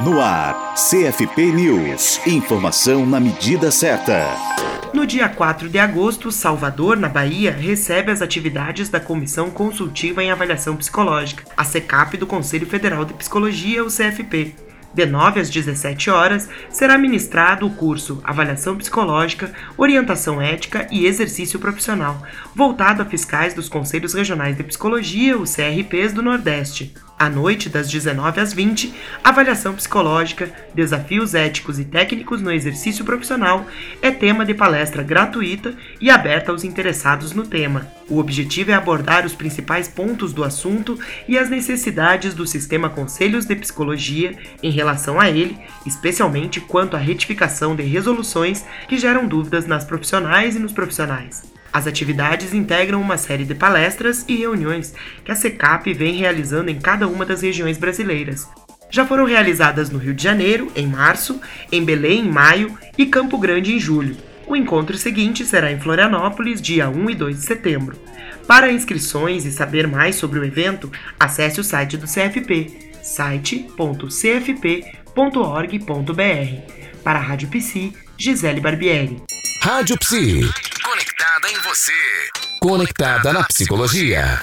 No ar, CFP News. Informação na medida certa. No dia 4 de agosto, Salvador, na Bahia, recebe as atividades da Comissão Consultiva em Avaliação Psicológica, a CECAP do Conselho Federal de Psicologia, o CFP. De 9 às 17 horas, será ministrado o curso Avaliação Psicológica, Orientação Ética e Exercício Profissional, voltado a fiscais dos Conselhos Regionais de Psicologia, os CRPs do Nordeste. À noite, das 19 às 20, avaliação psicológica, desafios éticos e técnicos no exercício profissional é tema de palestra gratuita e aberta aos interessados no tema. O objetivo é abordar os principais pontos do assunto e as necessidades do sistema Conselhos de Psicologia em relação a ele, especialmente quanto à retificação de resoluções que geram dúvidas nas profissionais e nos profissionais. As atividades integram uma série de palestras e reuniões que a SECAP vem realizando em cada uma das regiões brasileiras. Já foram realizadas no Rio de Janeiro, em março, em Belém, em maio e Campo Grande, em julho. O encontro seguinte será em Florianópolis, dia 1 e 2 de setembro. Para inscrições e saber mais sobre o evento, acesse o site do CFP, site.cfp.org.br. Para a Rádio Psi, Gisele Barbieri. Rádio Psi. Conectada em você. Conectada na psicologia.